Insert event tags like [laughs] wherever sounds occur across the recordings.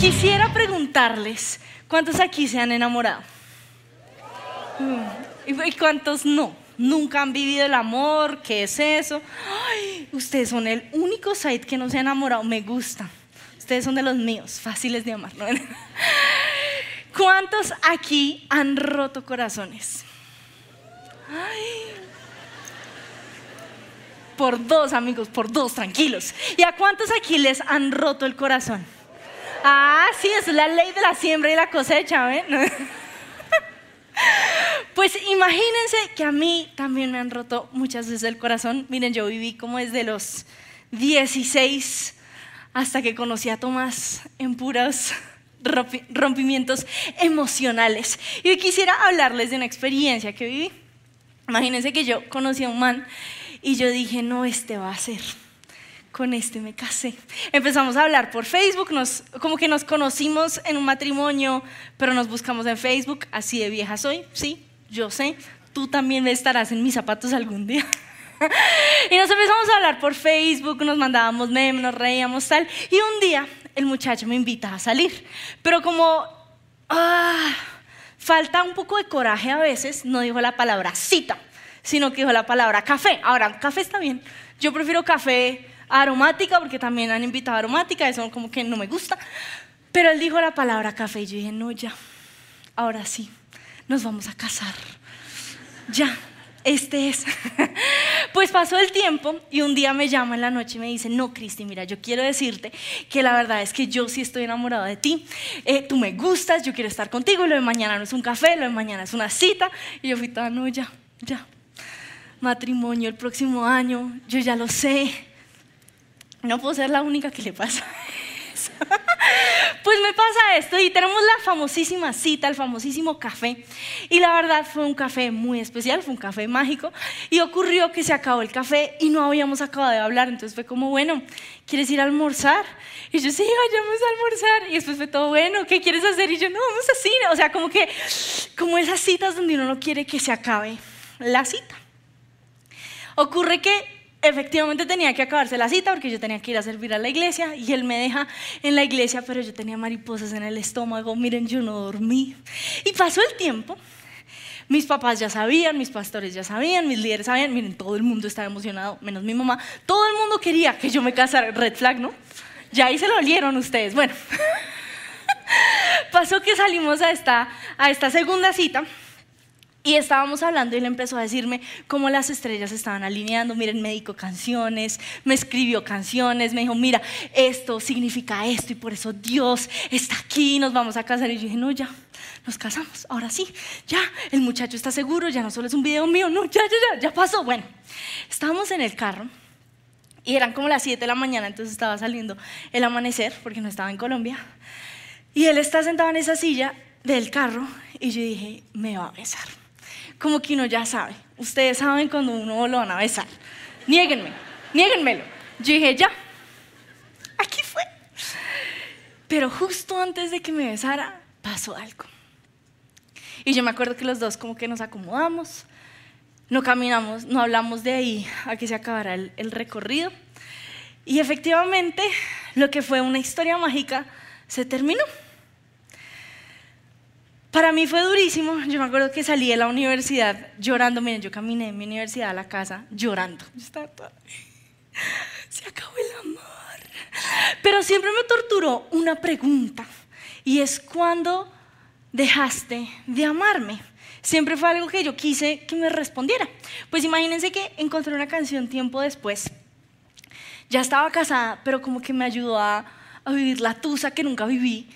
Quisiera preguntarles, ¿cuántos aquí se han enamorado? Mm, ¿Y cuántos no? Nunca han vivido el amor, ¿qué es eso? Ustedes son el único site que no se ha enamorado, me gusta. Ustedes son de los míos, fáciles de amar. [laughs] ¿Cuántos aquí han roto corazones? Por dos, amigos, por dos, tranquilos. ¿Y a cuántos aquí les han roto el corazón? Ah, sí, es la ley de la siembra y la cosecha, ¿ven? [laughs] Pues imagínense que a mí también me han roto muchas veces el corazón. Miren, yo viví como desde los 16 hasta que conocí a Tomás en puros rompimientos emocionales. Y quisiera hablarles de una experiencia que viví. Imagínense que yo conocí a un man y yo dije, no, este va a ser con este me casé. Empezamos a hablar por Facebook, nos, como que nos conocimos en un matrimonio, pero nos buscamos en Facebook, así de vieja soy, sí, yo sé, tú también estarás en mis zapatos algún día. [laughs] y nos empezamos a hablar por Facebook, nos mandábamos memes, nos reíamos tal, y un día el muchacho me invita a salir, pero como ah, falta un poco de coraje a veces, no dijo la palabra cita, sino que dijo la palabra café. Ahora, café está bien, yo prefiero café aromática, porque también han invitado aromática, eso como que no me gusta. Pero él dijo la palabra café y yo dije, no, ya, ahora sí, nos vamos a casar. Ya, este es. [laughs] pues pasó el tiempo y un día me llama en la noche y me dice, no, Cristi, mira, yo quiero decirte que la verdad es que yo sí estoy enamorada de ti, eh, tú me gustas, yo quiero estar contigo, lo de mañana no es un café, lo de mañana es una cita. Y yo fui toda, no, ya, ya, matrimonio el próximo año, yo ya lo sé, no puedo ser la única que le pasa [laughs] eso. Pues me pasa esto y tenemos la famosísima cita, el famosísimo café. Y la verdad fue un café muy especial, fue un café mágico. Y ocurrió que se acabó el café y no habíamos acabado de hablar. Entonces fue como, bueno, ¿quieres ir a almorzar? Y yo, sí, vayamos a almorzar. Y después fue todo, bueno, ¿qué quieres hacer? Y yo, no, vamos a cine. O sea, como que, como esas citas donde uno no quiere que se acabe la cita. Ocurre que efectivamente tenía que acabarse la cita porque yo tenía que ir a servir a la iglesia y él me deja en la iglesia, pero yo tenía mariposas en el estómago, miren, yo no dormí. Y pasó el tiempo, mis papás ya sabían, mis pastores ya sabían, mis líderes sabían, miren, todo el mundo estaba emocionado, menos mi mamá, todo el mundo quería que yo me casara, red flag, ¿no? Ya ahí se lo olieron ustedes. Bueno, [laughs] pasó que salimos a esta, a esta segunda cita y estábamos hablando y él empezó a decirme cómo las estrellas estaban alineando. Miren, me dijo canciones, me escribió canciones, me dijo, mira, esto significa esto y por eso Dios está aquí, nos vamos a casar. Y yo dije, no, ya, nos casamos, ahora sí, ya, el muchacho está seguro, ya no solo es un video mío, no, ya, ya, ya, ya pasó. Bueno, estábamos en el carro y eran como las 7 de la mañana, entonces estaba saliendo el amanecer porque no estaba en Colombia. Y él está sentado en esa silla del carro y yo dije, me va a besar como que uno ya sabe. Ustedes saben cuando uno lo van a besar. Niéguenme, niéguenmelo. Yo dije, ya, aquí fue. Pero justo antes de que me besara, pasó algo. Y yo me acuerdo que los dos como que nos acomodamos, no caminamos, no hablamos de ahí a que se acabara el, el recorrido. Y efectivamente, lo que fue una historia mágica se terminó. Para mí fue durísimo. Yo me acuerdo que salí de la universidad llorando. Miren, yo caminé de mi universidad a la casa llorando. [laughs] Se acabó el amor. Pero siempre me torturó una pregunta. Y es cuándo dejaste de amarme. Siempre fue algo que yo quise que me respondiera. Pues imagínense que encontré una canción tiempo después. Ya estaba casada, pero como que me ayudó a, a vivir la tusa que nunca viví.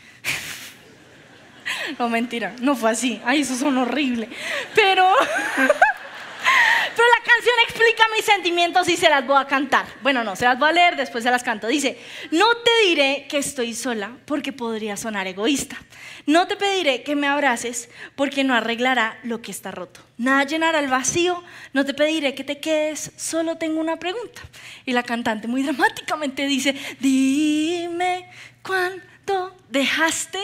[laughs] No, mentira, no fue así. Ay, eso son horrible. Pero, [laughs] pero la canción explica mis sentimientos y se las voy a cantar. Bueno, no, se las voy a leer, después se las canto. Dice, no te diré que estoy sola porque podría sonar egoísta. No te pediré que me abraces porque no arreglará lo que está roto. Nada llenará el vacío. No te pediré que te quedes. Solo tengo una pregunta. Y la cantante muy [laughs] dramáticamente dice, dime cuánto dejaste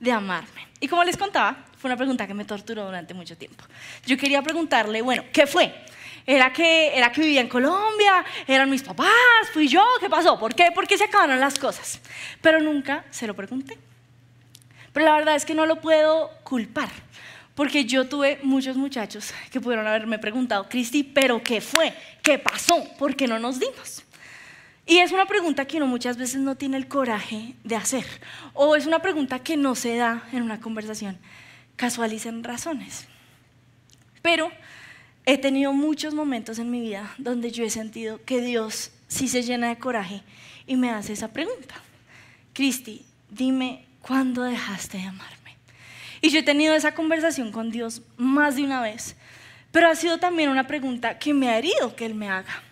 de amarme? Y como les contaba, fue una pregunta que me torturó durante mucho tiempo. Yo quería preguntarle, bueno, ¿qué fue? ¿Era que, ¿Era que vivía en Colombia? ¿Eran mis papás? ¿Fui yo? ¿Qué pasó? ¿Por qué? ¿Por qué se acabaron las cosas? Pero nunca se lo pregunté. Pero la verdad es que no lo puedo culpar, porque yo tuve muchos muchachos que pudieron haberme preguntado, Cristi, ¿pero qué fue? ¿Qué pasó? ¿Por qué no nos dimos? Y es una pregunta que uno muchas veces no tiene el coraje de hacer, o es una pregunta que no se da en una conversación. Casualicen razones. Pero he tenido muchos momentos en mi vida donde yo he sentido que Dios sí se llena de coraje y me hace esa pregunta. Cristi, dime cuándo dejaste de amarme. Y yo he tenido esa conversación con Dios más de una vez, pero ha sido también una pregunta que me ha herido que Él me haga.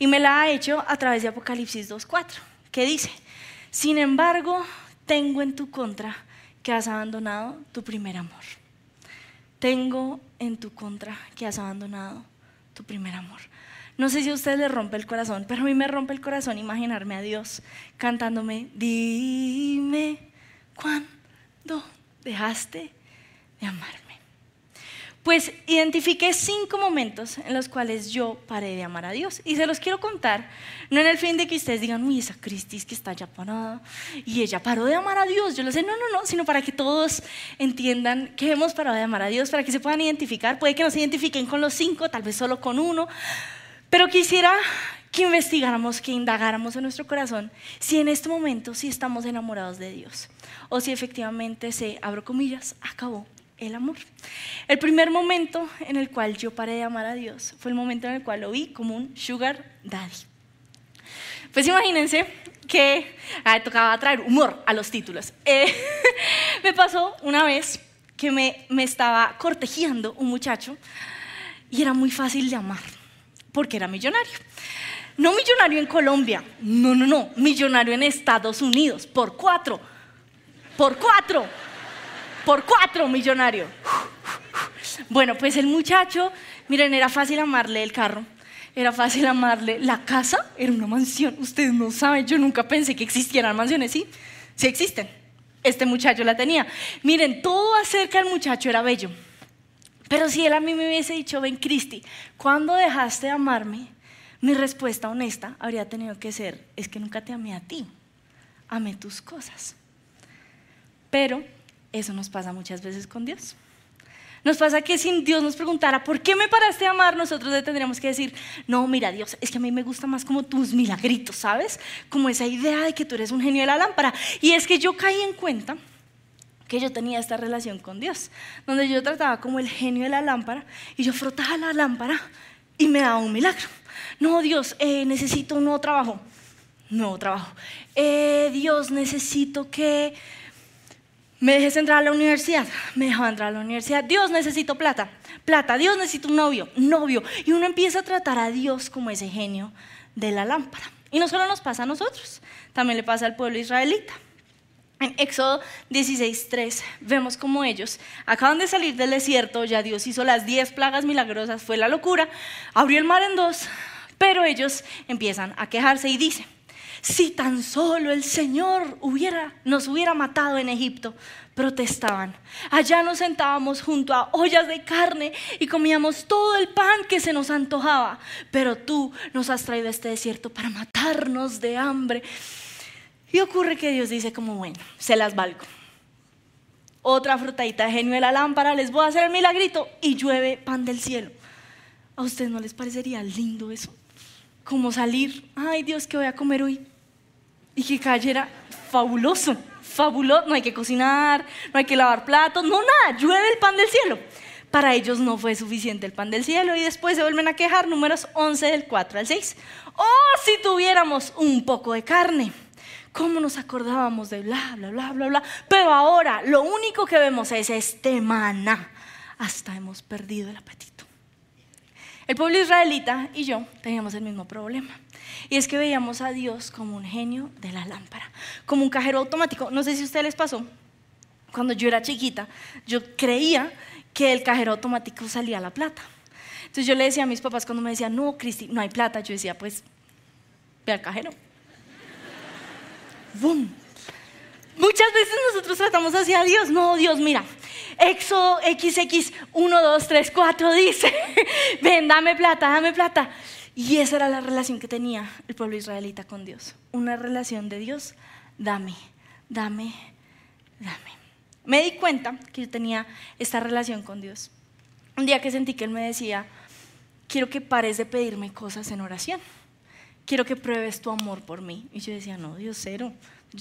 Y me la ha hecho a través de Apocalipsis 2.4, que dice, sin embargo, tengo en tu contra que has abandonado tu primer amor. Tengo en tu contra que has abandonado tu primer amor. No sé si a usted le rompe el corazón, pero a mí me rompe el corazón imaginarme a Dios cantándome, dime cuándo dejaste de amarme. Pues identifiqué cinco momentos en los cuales yo paré de amar a Dios. Y se los quiero contar, no en el fin de que ustedes digan, uy, esa Cristis que está ya parada y ella paró de amar a Dios. Yo lo sé, no, no, no, sino para que todos entiendan que hemos parado de amar a Dios, para que se puedan identificar. Puede que no se identifiquen con los cinco, tal vez solo con uno. Pero quisiera que investigáramos, que indagáramos en nuestro corazón si en este momento sí estamos enamorados de Dios o si efectivamente se, abro comillas, acabó el amor. El primer momento en el cual yo paré de amar a Dios fue el momento en el cual lo vi como un sugar daddy. Pues imagínense que ah, tocaba traer humor a los títulos. Eh, [laughs] me pasó una vez que me, me estaba cortejeando un muchacho y era muy fácil de amar porque era millonario. No millonario en Colombia, no, no, no, millonario en Estados Unidos, por cuatro, por cuatro por cuatro millonario. Bueno, pues el muchacho, miren, era fácil amarle el carro, era fácil amarle la casa, era una mansión. Ustedes no saben, yo nunca pensé que existieran mansiones, ¿sí? Sí existen. Este muchacho la tenía. Miren, todo acerca del muchacho era bello. Pero si él a mí me hubiese dicho, ven Cristi, ¿cuándo dejaste de amarme? Mi respuesta honesta habría tenido que ser, es que nunca te amé a ti, amé tus cosas. Pero eso nos pasa muchas veces con Dios. Nos pasa que si Dios nos preguntara, ¿por qué me paraste a amar? Nosotros le tendríamos que decir, no, mira Dios, es que a mí me gusta más como tus milagritos, ¿sabes? Como esa idea de que tú eres un genio de la lámpara. Y es que yo caí en cuenta que yo tenía esta relación con Dios, donde yo trataba como el genio de la lámpara y yo frotaba la lámpara y me daba un milagro. No, Dios, eh, necesito un nuevo trabajo. Nuevo trabajo. Eh, Dios, necesito que me dejes entrar a la universidad, me dejaba entrar a la universidad. Dios, necesito plata, plata. Dios, necesito un novio, novio. Y uno empieza a tratar a Dios como ese genio de la lámpara. Y no solo nos pasa a nosotros, también le pasa al pueblo israelita. En Éxodo 16:3 vemos como ellos acaban de salir del desierto, ya Dios hizo las 10 plagas milagrosas, fue la locura, abrió el mar en dos, pero ellos empiezan a quejarse y dicen, si tan solo el Señor nos hubiera matado en Egipto, protestaban. Allá nos sentábamos junto a ollas de carne y comíamos todo el pan que se nos antojaba. Pero tú nos has traído a este desierto para matarnos de hambre. Y ocurre que Dios dice como, bueno, se las valgo. Otra frutadita de genio de la lámpara, les voy a hacer el milagrito y llueve pan del cielo. ¿A ustedes no les parecería lindo eso? Como salir, ay Dios, ¿qué voy a comer hoy? Y que cayera fabuloso, fabuloso. No hay que cocinar, no hay que lavar platos, no nada, llueve el pan del cielo. Para ellos no fue suficiente el pan del cielo y después se vuelven a quejar, números 11 del 4 al 6. Oh, si tuviéramos un poco de carne. ¿Cómo nos acordábamos de bla, bla, bla, bla, bla? Pero ahora lo único que vemos es este maná. Hasta hemos perdido el apetito. El pueblo israelita y yo teníamos el mismo problema. Y es que veíamos a Dios como un genio de la lámpara, como un cajero automático. No sé si a ustedes les pasó, cuando yo era chiquita, yo creía que el cajero automático salía la plata. Entonces yo le decía a mis papás cuando me decían, no, Cristi, no hay plata, yo decía, pues, ve al cajero. [laughs] ¡Bum! Muchas veces nosotros tratamos así a Dios, no, Dios, mira, Éxodo XX 1, 2, 3, 4 dice, [laughs] ven, dame plata, dame plata. Y esa era la relación que tenía el pueblo israelita con Dios. Una relación de Dios, dame, dame, dame. Me di cuenta que yo tenía esta relación con Dios. Un día que sentí que Él me decía, quiero que pares de pedirme cosas en oración. Quiero que pruebes tu amor por mí. Y yo decía, no, Dios cero.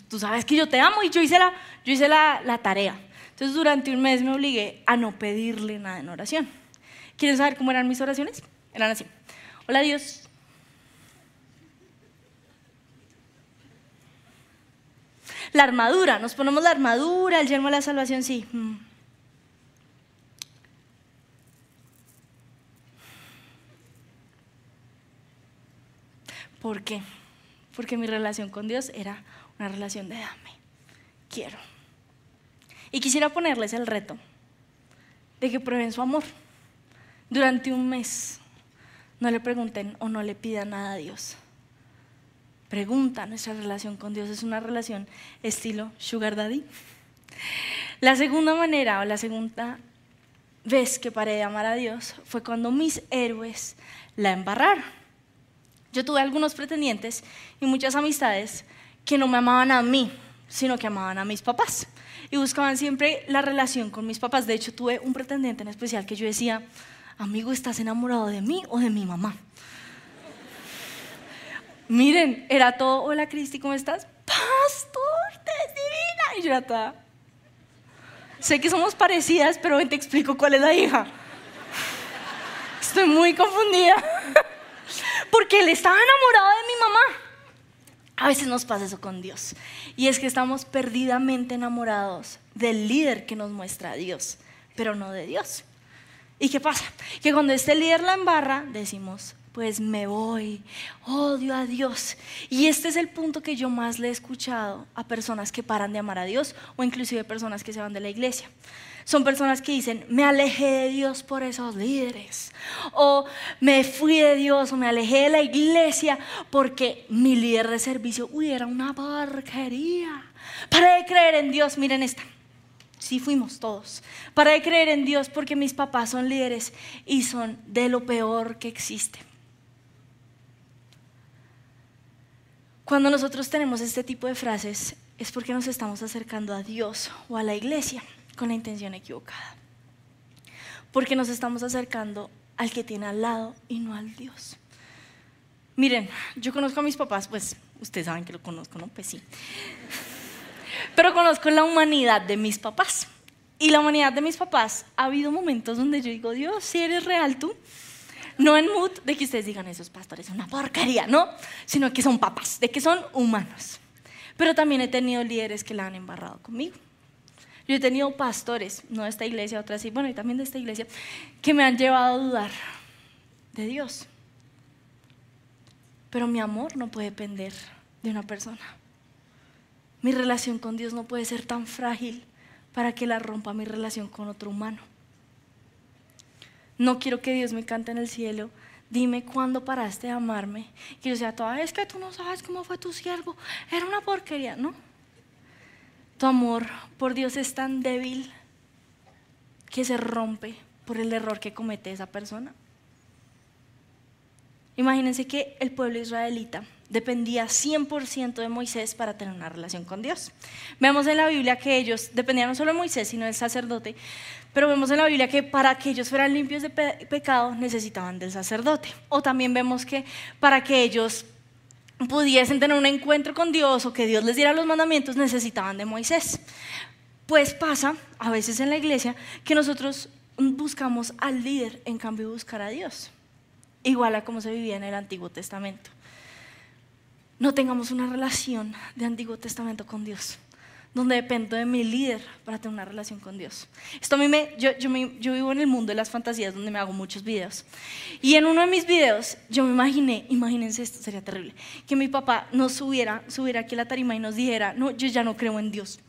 Tú sabes que yo te amo y yo hice la, yo hice la, la tarea. Entonces durante un mes me obligué a no pedirle nada en oración. ¿Quieren saber cómo eran mis oraciones? Eran así. Hola Dios. La armadura, nos ponemos la armadura, el yermo de la salvación, sí. Mm. ¿Por qué? Porque mi relación con Dios era una relación de dame, quiero. Y quisiera ponerles el reto de que prueben su amor durante un mes. No le pregunten o no le pidan nada a Dios. Pregunta, nuestra relación con Dios es una relación estilo Sugar Daddy. La segunda manera o la segunda vez que paré de amar a Dios fue cuando mis héroes la embarraron. Yo tuve algunos pretendientes y muchas amistades que no me amaban a mí, sino que amaban a mis papás. Y buscaban siempre la relación con mis papás. De hecho, tuve un pretendiente en especial que yo decía, amigo, ¿estás enamorado de mí o de mi mamá? Miren, era todo, hola Cristi, ¿cómo estás? Pastor, te es divina. Y yo era toda, sé que somos parecidas, pero ven, te explico cuál es la hija. Estoy muy confundida. [laughs] Porque él estaba enamorado de mi mamá. A veces nos pasa eso con Dios. Y es que estamos perdidamente enamorados del líder que nos muestra a Dios, pero no de Dios. ¿Y qué pasa? Que cuando este líder la embarra, decimos, pues me voy, odio a Dios. Y este es el punto que yo más le he escuchado a personas que paran de amar a Dios o inclusive personas que se van de la iglesia. Son personas que dicen, me alejé de Dios por esos líderes. O me fui de Dios o me alejé de la iglesia porque mi líder de servicio, uy, era una porquería. Para de creer en Dios, miren esta. Sí fuimos todos. Para de creer en Dios porque mis papás son líderes y son de lo peor que existe. Cuando nosotros tenemos este tipo de frases es porque nos estamos acercando a Dios o a la iglesia con la intención equivocada. Porque nos estamos acercando al que tiene al lado y no al Dios. Miren, yo conozco a mis papás, pues ustedes saben que lo conozco, ¿no? Pues sí. Pero conozco la humanidad de mis papás. Y la humanidad de mis papás, ha habido momentos donde yo digo, Dios, si eres real tú, no en mood de que ustedes digan esos pastores una porquería, no, sino que son papas, de que son humanos. Pero también he tenido líderes que la han embarrado conmigo. Yo he tenido pastores, no de esta iglesia, otra sí, bueno, y también de esta iglesia, que me han llevado a dudar de Dios. Pero mi amor no puede depender de una persona. Mi relación con Dios no puede ser tan frágil para que la rompa mi relación con otro humano. No quiero que Dios me cante en el cielo. Dime cuándo paraste de amarme. Que yo sea toda, es que tú no sabes cómo fue tu siervo. Era una porquería, ¿no? Tu amor por Dios es tan débil que se rompe por el error que comete esa persona. Imagínense que el pueblo israelita dependía 100% de Moisés para tener una relación con Dios. Vemos en la Biblia que ellos dependían no solo de Moisés, sino del sacerdote, pero vemos en la Biblia que para que ellos fueran limpios de pecado necesitaban del sacerdote. O también vemos que para que ellos pudiesen tener un encuentro con Dios o que Dios les diera los mandamientos necesitaban de Moisés. Pues pasa a veces en la iglesia que nosotros buscamos al líder en cambio de buscar a Dios, igual a como se vivía en el Antiguo Testamento no tengamos una relación de Antiguo Testamento con Dios, donde dependo de mi líder para tener una relación con Dios. Esto a mí me yo, yo, vivo en el mundo de las fantasías donde me hago muchos videos. Y en uno de mis videos yo me imaginé, imagínense esto, sería terrible, que mi papá nos subiera, subiera aquí a la tarima y nos dijera, no, yo ya no creo en Dios.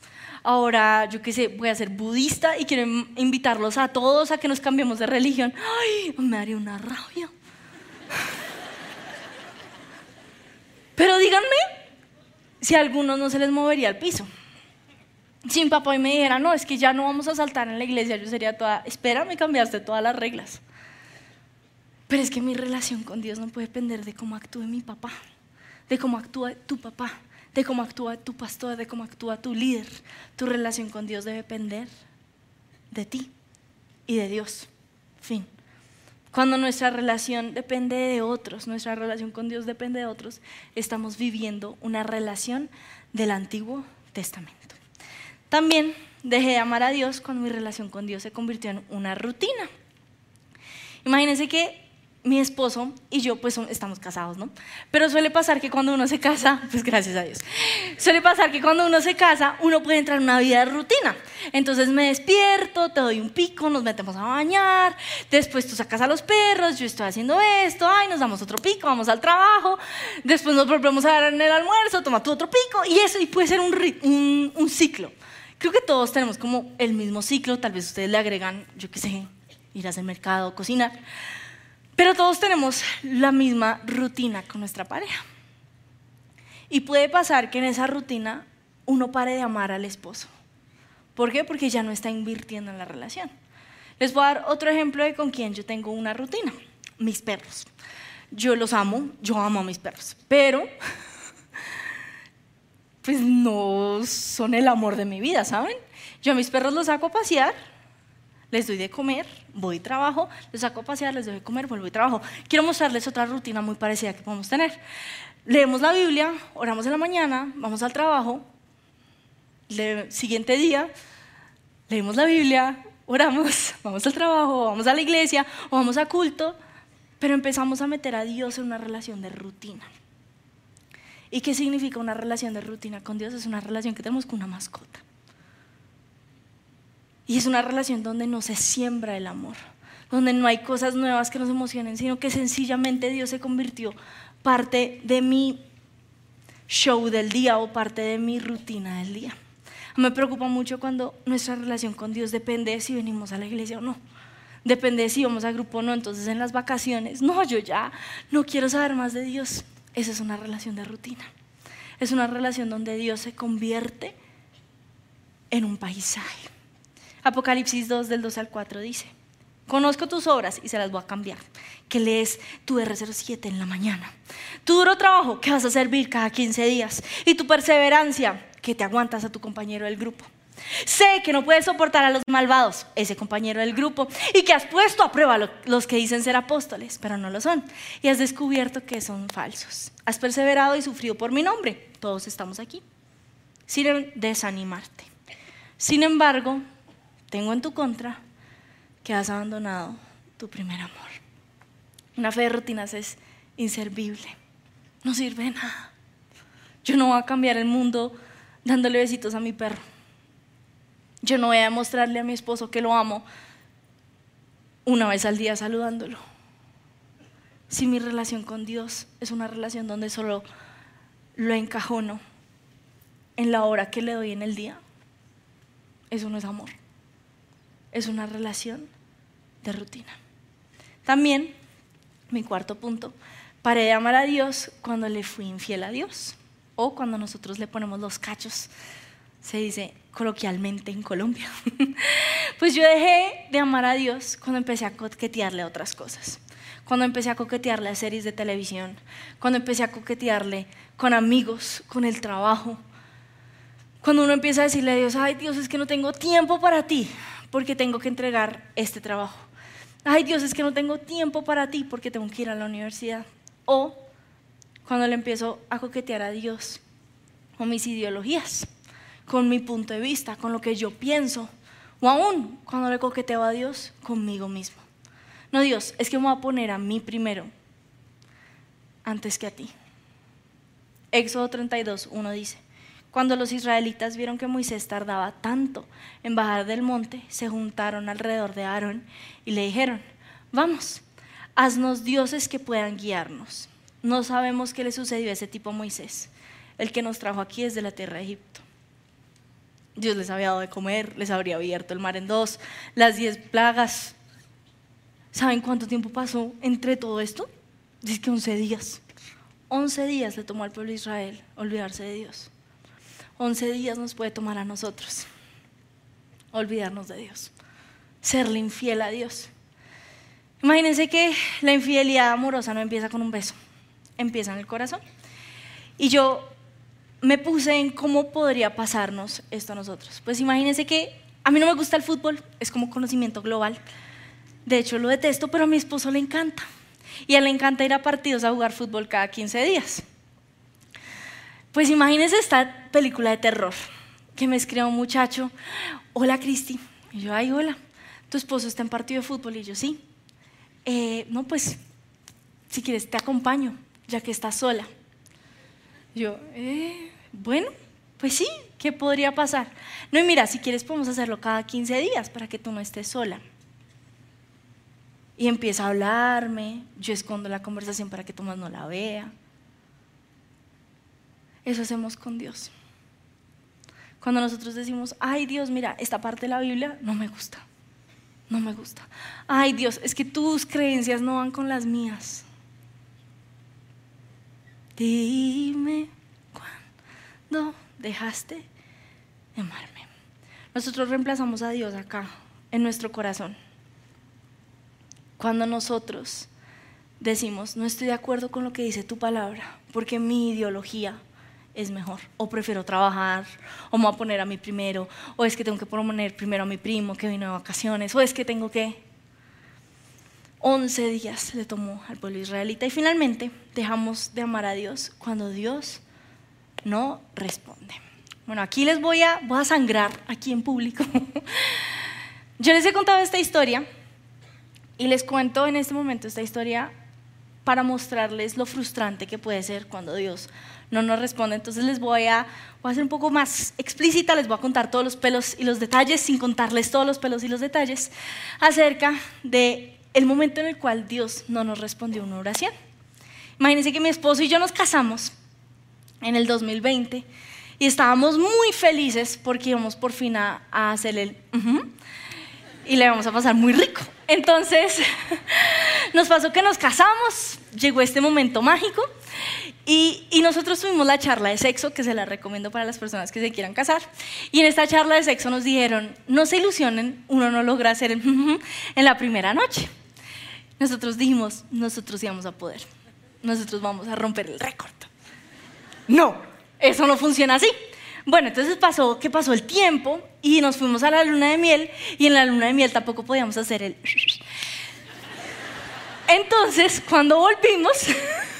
Ahora, yo qué sé, voy a ser budista y quiero invitarlos a todos a que nos cambiemos de religión. Ay, me daría una rabia. Pero díganme si a algunos no se les movería el piso. Si mi papá me dijera, no, es que ya no vamos a saltar en la iglesia, yo sería toda, espérame, cambiaste todas las reglas. Pero es que mi relación con Dios no puede depender de cómo actúe mi papá, de cómo actúe tu papá, de cómo actúa tu pastor, de cómo actúa tu líder. Tu relación con Dios debe depender de ti y de Dios. Fin. Cuando nuestra relación depende de otros, nuestra relación con Dios depende de otros, estamos viviendo una relación del Antiguo Testamento. También dejé de amar a Dios cuando mi relación con Dios se convirtió en una rutina. Imagínense que mi esposo y yo pues estamos casados, ¿no? Pero suele pasar que cuando uno se casa, [laughs] pues gracias a Dios, suele pasar que cuando uno se casa, uno puede entrar en una vida de rutina. Entonces me despierto, te doy un pico, nos metemos a bañar, después tú sacas a los perros, yo estoy haciendo esto, ay, nos damos otro pico, vamos al trabajo, después nos volvemos a dar en el almuerzo, toma tú otro pico, y eso, y puede ser un, ciclo. Creo que todos tenemos como el mismo ciclo, tal vez ustedes le agregan, yo qué sé, ir a hacer mercado, cocinar. Pero todos tenemos la misma rutina con nuestra pareja. Y puede pasar que en esa rutina uno pare de amar al esposo. ¿Por qué? Porque ya no está invirtiendo en la relación. Les voy a dar otro ejemplo de con quién yo tengo una rutina. Mis perros. Yo los amo, yo amo a mis perros, pero pues no son el amor de mi vida, ¿saben? Yo a mis perros los saco a pasear les doy de comer, voy y trabajo, les saco a pasear, les doy de comer, vuelvo y trabajo. Quiero mostrarles otra rutina muy parecida que podemos tener. Leemos la Biblia, oramos en la mañana, vamos al trabajo, el siguiente día leemos la Biblia, oramos, [laughs] vamos al trabajo, vamos a la iglesia o vamos a culto, pero empezamos a meter a Dios en una relación de rutina. ¿Y qué significa una relación de rutina con Dios? Es una relación que tenemos con una mascota. Y es una relación donde no se siembra el amor, donde no hay cosas nuevas que nos emocionen, sino que sencillamente Dios se convirtió parte de mi show del día o parte de mi rutina del día. Me preocupa mucho cuando nuestra relación con Dios depende de si venimos a la iglesia o no. Depende de si vamos a grupo o no. Entonces en las vacaciones, no, yo ya no quiero saber más de Dios. Esa es una relación de rutina. Es una relación donde Dios se convierte en un paisaje. Apocalipsis 2 del 2 al 4 dice, conozco tus obras y se las voy a cambiar, que lees tu R07 en la mañana, tu duro trabajo que vas a servir cada 15 días y tu perseverancia que te aguantas a tu compañero del grupo. Sé que no puedes soportar a los malvados, ese compañero del grupo, y que has puesto a prueba los que dicen ser apóstoles, pero no lo son, y has descubierto que son falsos. Has perseverado y sufrido por mi nombre, todos estamos aquí, sin desanimarte. Sin embargo, tengo en tu contra que has abandonado tu primer amor. Una fe de rutinas es inservible, no sirve de nada. Yo no voy a cambiar el mundo dándole besitos a mi perro. Yo no voy a demostrarle a mi esposo que lo amo una vez al día saludándolo. Si mi relación con Dios es una relación donde solo lo encajono en la hora que le doy en el día, eso no es amor es una relación de rutina. También, mi cuarto punto, paré de amar a Dios cuando le fui infiel a Dios o cuando nosotros le ponemos los cachos, se dice coloquialmente en Colombia. [laughs] pues yo dejé de amar a Dios cuando empecé a coquetearle a otras cosas, cuando empecé a coquetearle a series de televisión, cuando empecé a coquetearle con amigos, con el trabajo. Cuando uno empieza a decirle a Dios, ay Dios, es que no tengo tiempo para ti, porque tengo que entregar este trabajo. Ay Dios, es que no tengo tiempo para ti porque tengo que ir a la universidad. O cuando le empiezo a coquetear a Dios con mis ideologías, con mi punto de vista, con lo que yo pienso. O aún cuando le coqueteo a Dios conmigo mismo. No, Dios, es que me voy a poner a mí primero antes que a ti. Éxodo 32, 1 dice, cuando los israelitas vieron que Moisés tardaba tanto en bajar del monte, se juntaron alrededor de Aarón y le dijeron, vamos, haznos dioses que puedan guiarnos. No sabemos qué le sucedió a ese tipo Moisés, el que nos trajo aquí desde la tierra de Egipto. Dios les había dado de comer, les habría abierto el mar en dos, las diez plagas. ¿Saben cuánto tiempo pasó entre todo esto? Dice que once días. Once días le tomó al pueblo de Israel olvidarse de Dios. 11 días nos puede tomar a nosotros olvidarnos de Dios, serle infiel a Dios. Imagínense que la infidelidad amorosa no empieza con un beso, empieza en el corazón. Y yo me puse en cómo podría pasarnos esto a nosotros. Pues imagínense que a mí no me gusta el fútbol, es como conocimiento global. De hecho, lo detesto, pero a mi esposo le encanta. Y a él le encanta ir a partidos a jugar fútbol cada 15 días. Pues imagínense esta película de terror que me escribe un muchacho, hola Cristi, y yo, ay, hola, tu esposo está en partido de fútbol, y yo, sí. Eh, no, pues, si quieres te acompaño, ya que estás sola. Yo, eh, bueno, pues sí, ¿qué podría pasar? No, y mira, si quieres podemos hacerlo cada 15 días para que tú no estés sola. Y empieza a hablarme, yo escondo la conversación para que Tomás no la vea. Eso hacemos con Dios. Cuando nosotros decimos, ay Dios, mira, esta parte de la Biblia no me gusta, no me gusta. Ay Dios, es que tus creencias no van con las mías. Dime cuándo dejaste de amarme. Nosotros reemplazamos a Dios acá, en nuestro corazón. Cuando nosotros decimos, no estoy de acuerdo con lo que dice tu palabra, porque mi ideología es mejor. O prefiero trabajar, o me voy a poner a mí primero, o es que tengo que poner primero a mi primo que vino de vacaciones, o es que tengo que... 11 días le tomó al pueblo israelita y finalmente dejamos de amar a Dios cuando Dios no responde. Bueno, aquí les voy a, voy a sangrar, aquí en público. [laughs] Yo les he contado esta historia y les cuento en este momento esta historia para mostrarles lo frustrante que puede ser cuando Dios no nos responde. Entonces les voy a, voy a ser un poco más explícita, les voy a contar todos los pelos y los detalles, sin contarles todos los pelos y los detalles, acerca de el momento en el cual Dios no nos respondió una oración. Imagínense que mi esposo y yo nos casamos en el 2020 y estábamos muy felices porque íbamos por fin a, hacer el y le vamos a pasar muy rico. Entonces, [laughs] nos pasó que nos casamos, llegó este momento mágico y, y, nosotros tuvimos la charla de sexo, que se la recomiendo para las personas que se quieran casar. Y en esta charla de sexo nos dijeron, no se ilusionen, uno no logra hacer el en la primera noche. Nosotros dijimos, nosotros íbamos a poder, nosotros vamos a romper el récord. No, eso no funciona así. Bueno, entonces pasó que pasó el tiempo y nos fuimos a la luna de miel y en la luna de miel tampoco podíamos hacer el... Entonces, cuando volvimos, [laughs]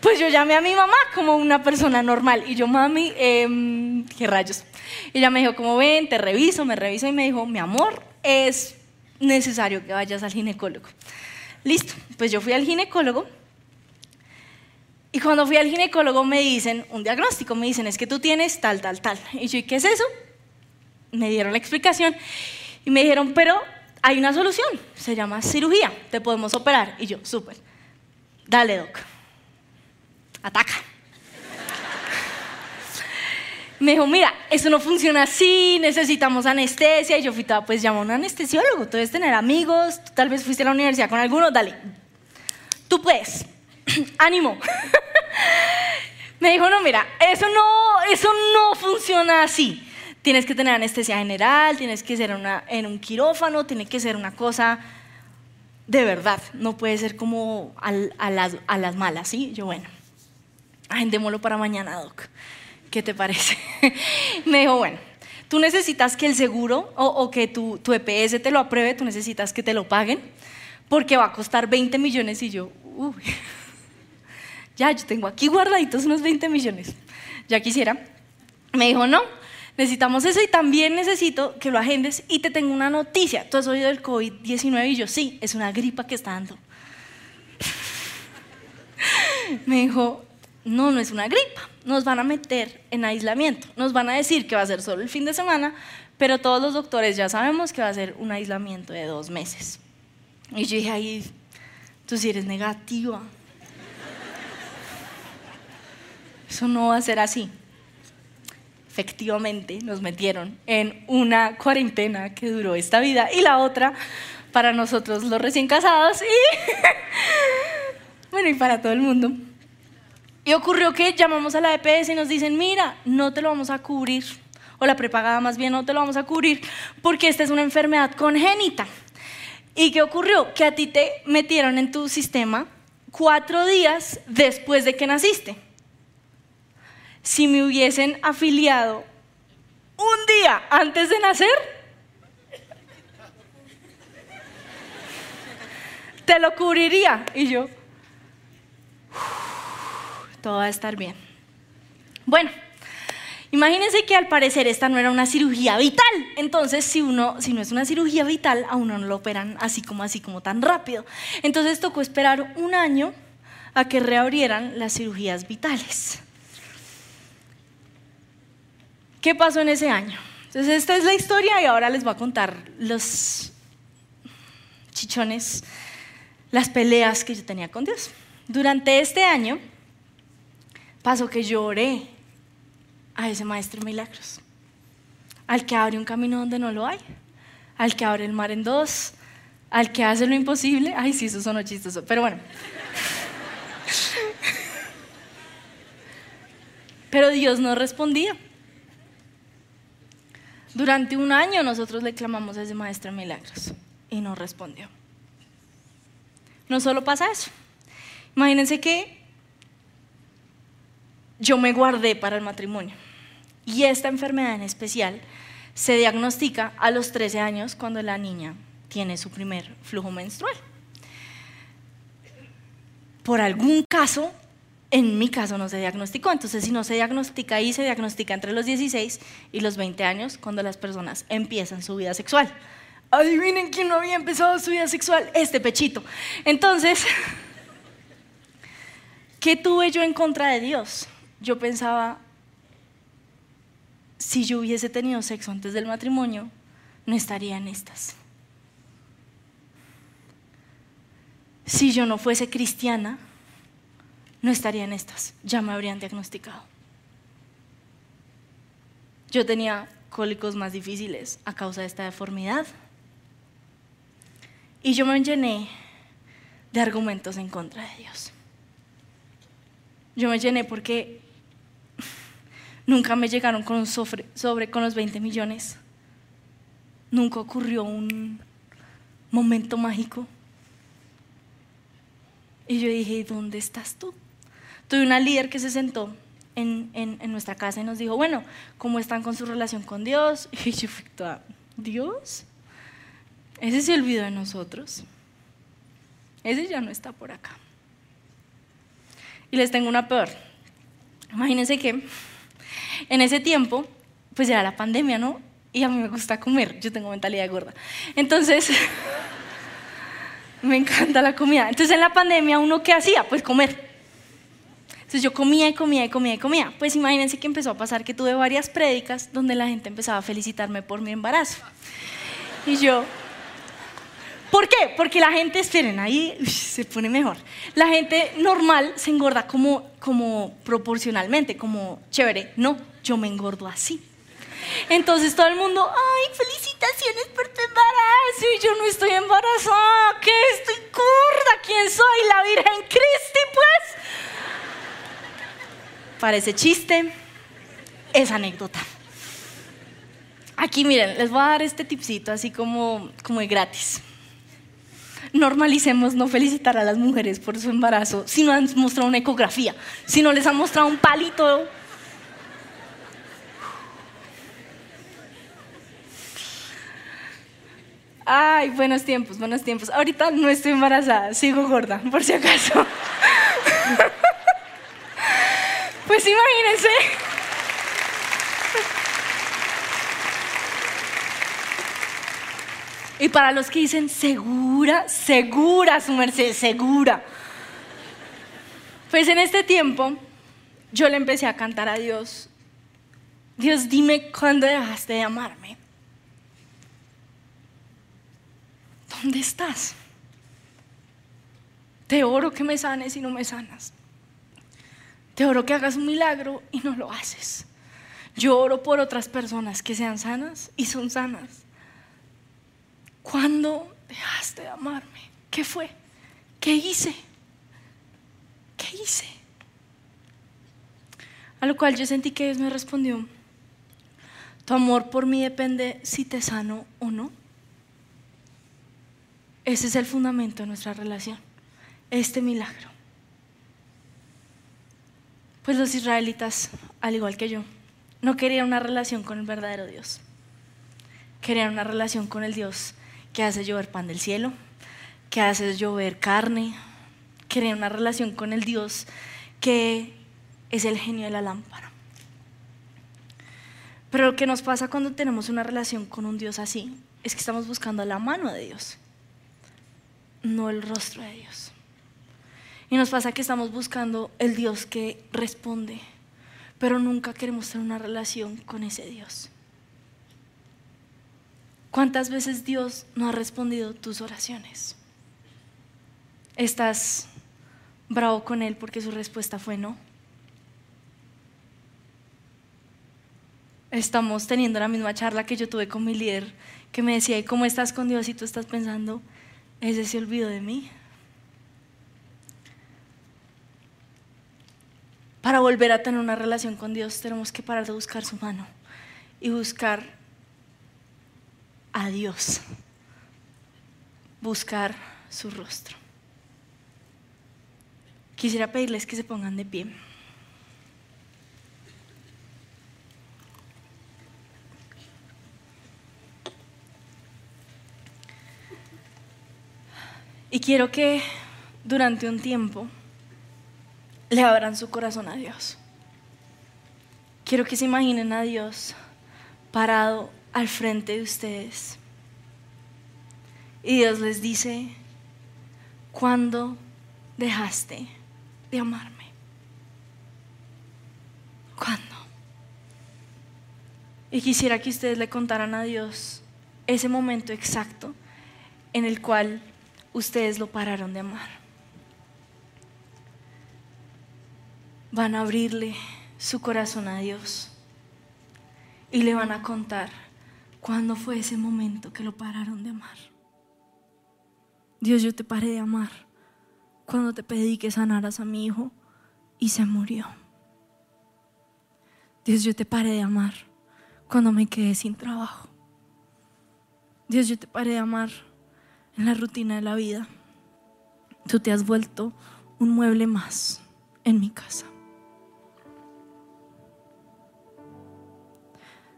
pues yo llamé a mi mamá como una persona normal y yo, mami, eh, ¿qué rayos? Y ella me dijo, como ven, te reviso, me reviso y me dijo, mi amor, es necesario que vayas al ginecólogo. Listo, pues yo fui al ginecólogo y cuando fui al ginecólogo me dicen un diagnóstico, me dicen, es que tú tienes tal, tal, tal. Y yo, ¿y qué es eso? Me dieron la explicación y me dijeron, pero hay una solución, se llama cirugía, te podemos operar. Y yo, súper, dale, doc, ataca. Me dijo, mira, eso no funciona así, necesitamos anestesia. Y yo fui toda, pues llama a un anestesiólogo, tú debes tener amigos, tal vez fuiste a la universidad con alguno, dale, tú puedes, [clears throat] ánimo. [laughs] Me dijo, no, mira, eso no, eso no funciona así. Tienes que tener anestesia general, tienes que ser en un quirófano, tiene que ser una cosa de verdad. No puede ser como a, las, a las malas, ¿sí? Yo, bueno, agendémoslo para mañana, Doc. ¿Qué te parece? [laughs] Me dijo, bueno, tú necesitas que el seguro o, que tu, tu, EPS te lo apruebe, tú necesitas que te lo paguen, porque va a costar 20 millones y yo, uy [laughs] ya, yo tengo aquí guardaditos unos 20 millones, ya quisiera. Me dijo, no, necesitamos eso y también necesito que lo agendes y te tengo una noticia. ¿Tú has oído del COVID-19? Y yo, sí, es una gripa que está dando. [laughs] Me dijo, no, no es una gripa, nos van a meter en aislamiento, nos van a decir que va a ser solo el fin de semana, pero todos los doctores ya sabemos que va a ser un aislamiento de dos meses. Y yo dije, ay, tú sí eres negativa. Eso no va a ser así. Efectivamente, nos metieron en una cuarentena que duró esta vida y la otra para nosotros los recién casados y [laughs] bueno, y para todo el mundo. Y ocurrió que llamamos a la EPS y nos dicen, mira, no te lo vamos a cubrir, o la prepagada más bien no te lo vamos a cubrir, porque esta es una enfermedad congénita. ¿Y qué ocurrió? Que a ti te metieron en tu sistema cuatro días después de que naciste. si me hubiesen afiliado un día antes de nacer, te lo cubriría. Y yo, todo va a estar bien. Bueno, imagínense que al parecer esta no era una cirugía vital. Entonces, si, uno, si no es una cirugía vital, a uno no lo operan así como así como tan rápido. Entonces tocó esperar un año a que reabrieran las cirugías vitales. ¿Qué pasó en ese año? Entonces, esta es la historia y ahora les voy a contar los chichones, las peleas que yo tenía con Dios. Durante este año pasó que lloré a ese maestro milagros, al que abre un camino donde no lo hay, al que abre el mar en dos, al que hace lo imposible. Ay, sí, eso sonó chistoso, pero bueno. Pero Dios no respondía. Durante un año nosotros le clamamos a ese maestro milagros y no respondió. No solo pasa eso. Imagínense que yo me guardé para el matrimonio y esta enfermedad en especial se diagnostica a los 13 años cuando la niña tiene su primer flujo menstrual. Por algún caso en mi caso no se diagnosticó, entonces si no se diagnostica ahí, se diagnostica entre los 16 y los 20 años cuando las personas empiezan su vida sexual. Adivinen quién no había empezado su vida sexual, este pechito. Entonces, [laughs] ¿qué tuve yo en contra de Dios? Yo pensaba, si yo hubiese tenido sexo antes del matrimonio, no estaría en estas. Si yo no fuese cristiana, no estaría en estas, ya me habrían diagnosticado. Yo tenía cólicos más difíciles a causa de esta deformidad. Y yo me llené de argumentos en contra de Dios. Yo me llené porque nunca me llegaron con un sobre, con los 20 millones. Nunca ocurrió un momento mágico. Y yo dije, ¿dónde estás tú? Tuve una líder que se sentó en, nuestra casa y nos dijo, bueno, ¿cómo están con su relación con Dios? [laughs] Y yo fui toda, ¿Dios? Ese se olvidó de nosotros. Ese ya no está por acá. Y les tengo una peor. Imagínense que en ese tiempo, pues era la pandemia, ¿no? Y a mí me gusta comer, yo tengo mentalidad gorda. Entonces, [laughs] me encanta la comida. Entonces en la pandemia, ¿uno qué hacía? Pues comer. Entonces yo comía y comía y comía y comía. Pues imagínense que empezó a pasar que tuve varias prédicas donde la gente empezaba a felicitarme por mi embarazo. Y yo, ¿por qué? Porque la gente, esperen, ahí [laughs] se pone mejor. La gente normal se engorda como, como proporcionalmente, como chévere. No, yo me engordo así. Entonces todo el mundo, ay, felicitaciones por tu embarazo. Y yo no estoy embarazada, ¿qué? Estoy curda, ¿quién soy? La Virgen Cristi, pues. Parece chiste, es anécdota. Aquí miren, les voy a dar este tipcito así como, como de gratis. Normalicemos no felicitar a las mujeres por su embarazo si no han mostrado una ecografía, si no les han mostrado un palito. Ay, buenos tiempos, buenos tiempos. Ahorita no estoy embarazada, sigo gorda, por si acaso. [laughs] Pues imagínense. Y para los que dicen segura, segura su merced, segura. Pues en este tiempo yo le empecé a cantar a Dios. Dios, dime cuándo dejaste de amarme. ¿Dónde estás? Te oro que me sanes y no me sanas. Te oro que hagas un milagro y no lo haces. Yo oro por otras personas que sean sanas y son sanas. ¿Cuándo dejaste de amarme? ¿Qué fue? ¿Qué hice? ¿Qué hice? A lo cual yo sentí que Dios me respondió, tu amor por mí depende si te sano o no. Ese es el fundamento de nuestra relación, este milagro. Pues los israelitas, al igual que yo, no querían una relación con el verdadero Dios. Querían una relación con el Dios que hace llover pan del cielo, que hace llover carne. Querían una relación con el Dios que es el genio de la lámpara. Pero lo que nos pasa cuando tenemos una relación con un Dios así es que estamos buscando la mano de Dios, no el rostro de Dios. Y nos pasa que estamos buscando el Dios que responde, pero nunca queremos tener una relación con ese Dios. ¿Cuántas veces Dios no ha respondido tus oraciones? ¿Estás bravo con Él porque su respuesta fue no? Estamos teniendo la misma charla que yo tuve con mi líder, que me decía, ¿cómo estás con Dios y tú estás pensando, ese se olvidó de mí? Para volver a tener una relación con Dios tenemos que parar de buscar su mano y buscar a Dios, buscar su rostro. Quisiera pedirles que se pongan de pie. Y quiero que durante un tiempo le abran su corazón a Dios. Quiero que se imaginen a Dios parado al frente de ustedes. Y Dios les dice, ¿cuándo dejaste de amarme? ¿Cuándo? Y quisiera que ustedes le contaran a Dios ese momento exacto en el cual ustedes lo pararon de amar. van a abrirle su corazón a Dios y le van a contar cuándo fue ese momento que lo pararon de amar. Dios, yo te paré de amar cuando te pedí que sanaras a mi hijo y se murió. Dios, yo te paré de amar cuando me quedé sin trabajo. Dios, yo te paré de amar en la rutina de la vida. Tú te has vuelto un mueble más en mi casa.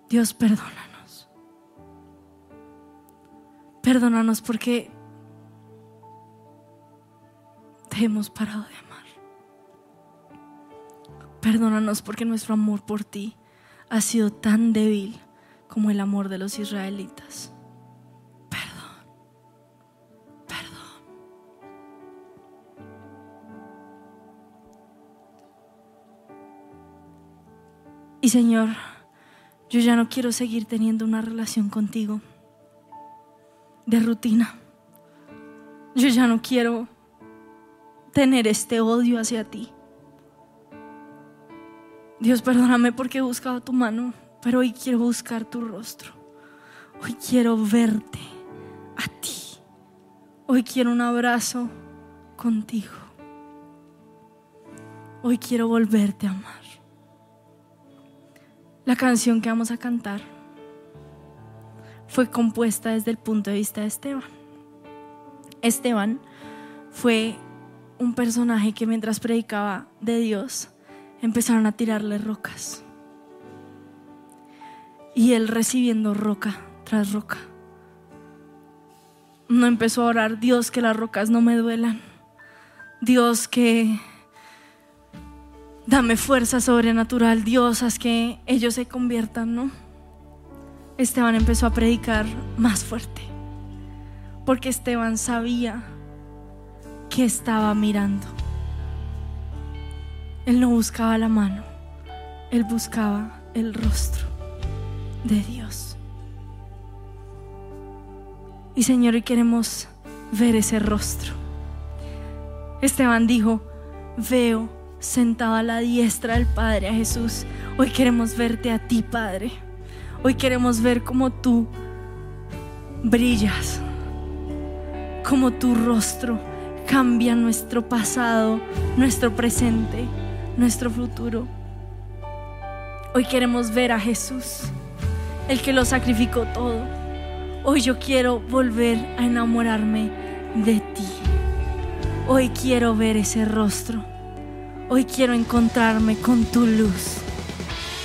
Dios, perdónanos. Perdónanos porque te hemos parado de amar. Perdónanos porque nuestro amor por ti ha sido tan débil como el amor de los israelitas. Perdón. Perdón. Y Señor, yo ya no quiero seguir teniendo una relación contigo de rutina. Yo ya no quiero tener este odio hacia ti. Dios, perdóname porque he buscado tu mano, pero hoy quiero buscar tu rostro. Hoy quiero verte a ti. Hoy quiero un abrazo contigo. Hoy quiero volverte a amar. La canción que vamos a cantar fue compuesta desde el punto de vista de Esteban. Esteban fue un personaje que mientras predicaba de Dios empezaron a tirarle rocas. Y él recibiendo roca tras roca. No empezó a orar, Dios que las rocas no me duelan. Dios que dame fuerza sobrenatural, Dios, haz que ellos se conviertan, ¿no? Esteban empezó a predicar más fuerte, porque Esteban sabía que estaba mirando. Él no buscaba la mano, él buscaba el rostro de Dios. Y Señor, hoy queremos ver ese rostro. Esteban dijo, veo sentado a la diestra del Padre, a Jesús. Hoy queremos verte a ti, Padre. Hoy queremos ver cómo tú brillas, cómo tu rostro cambia nuestro pasado, nuestro presente, nuestro futuro. Hoy queremos ver a Jesús, el que lo sacrificó todo. Hoy yo quiero volver a enamorarme de ti. Hoy quiero ver ese rostro. Hoy quiero encontrarme con tu luz.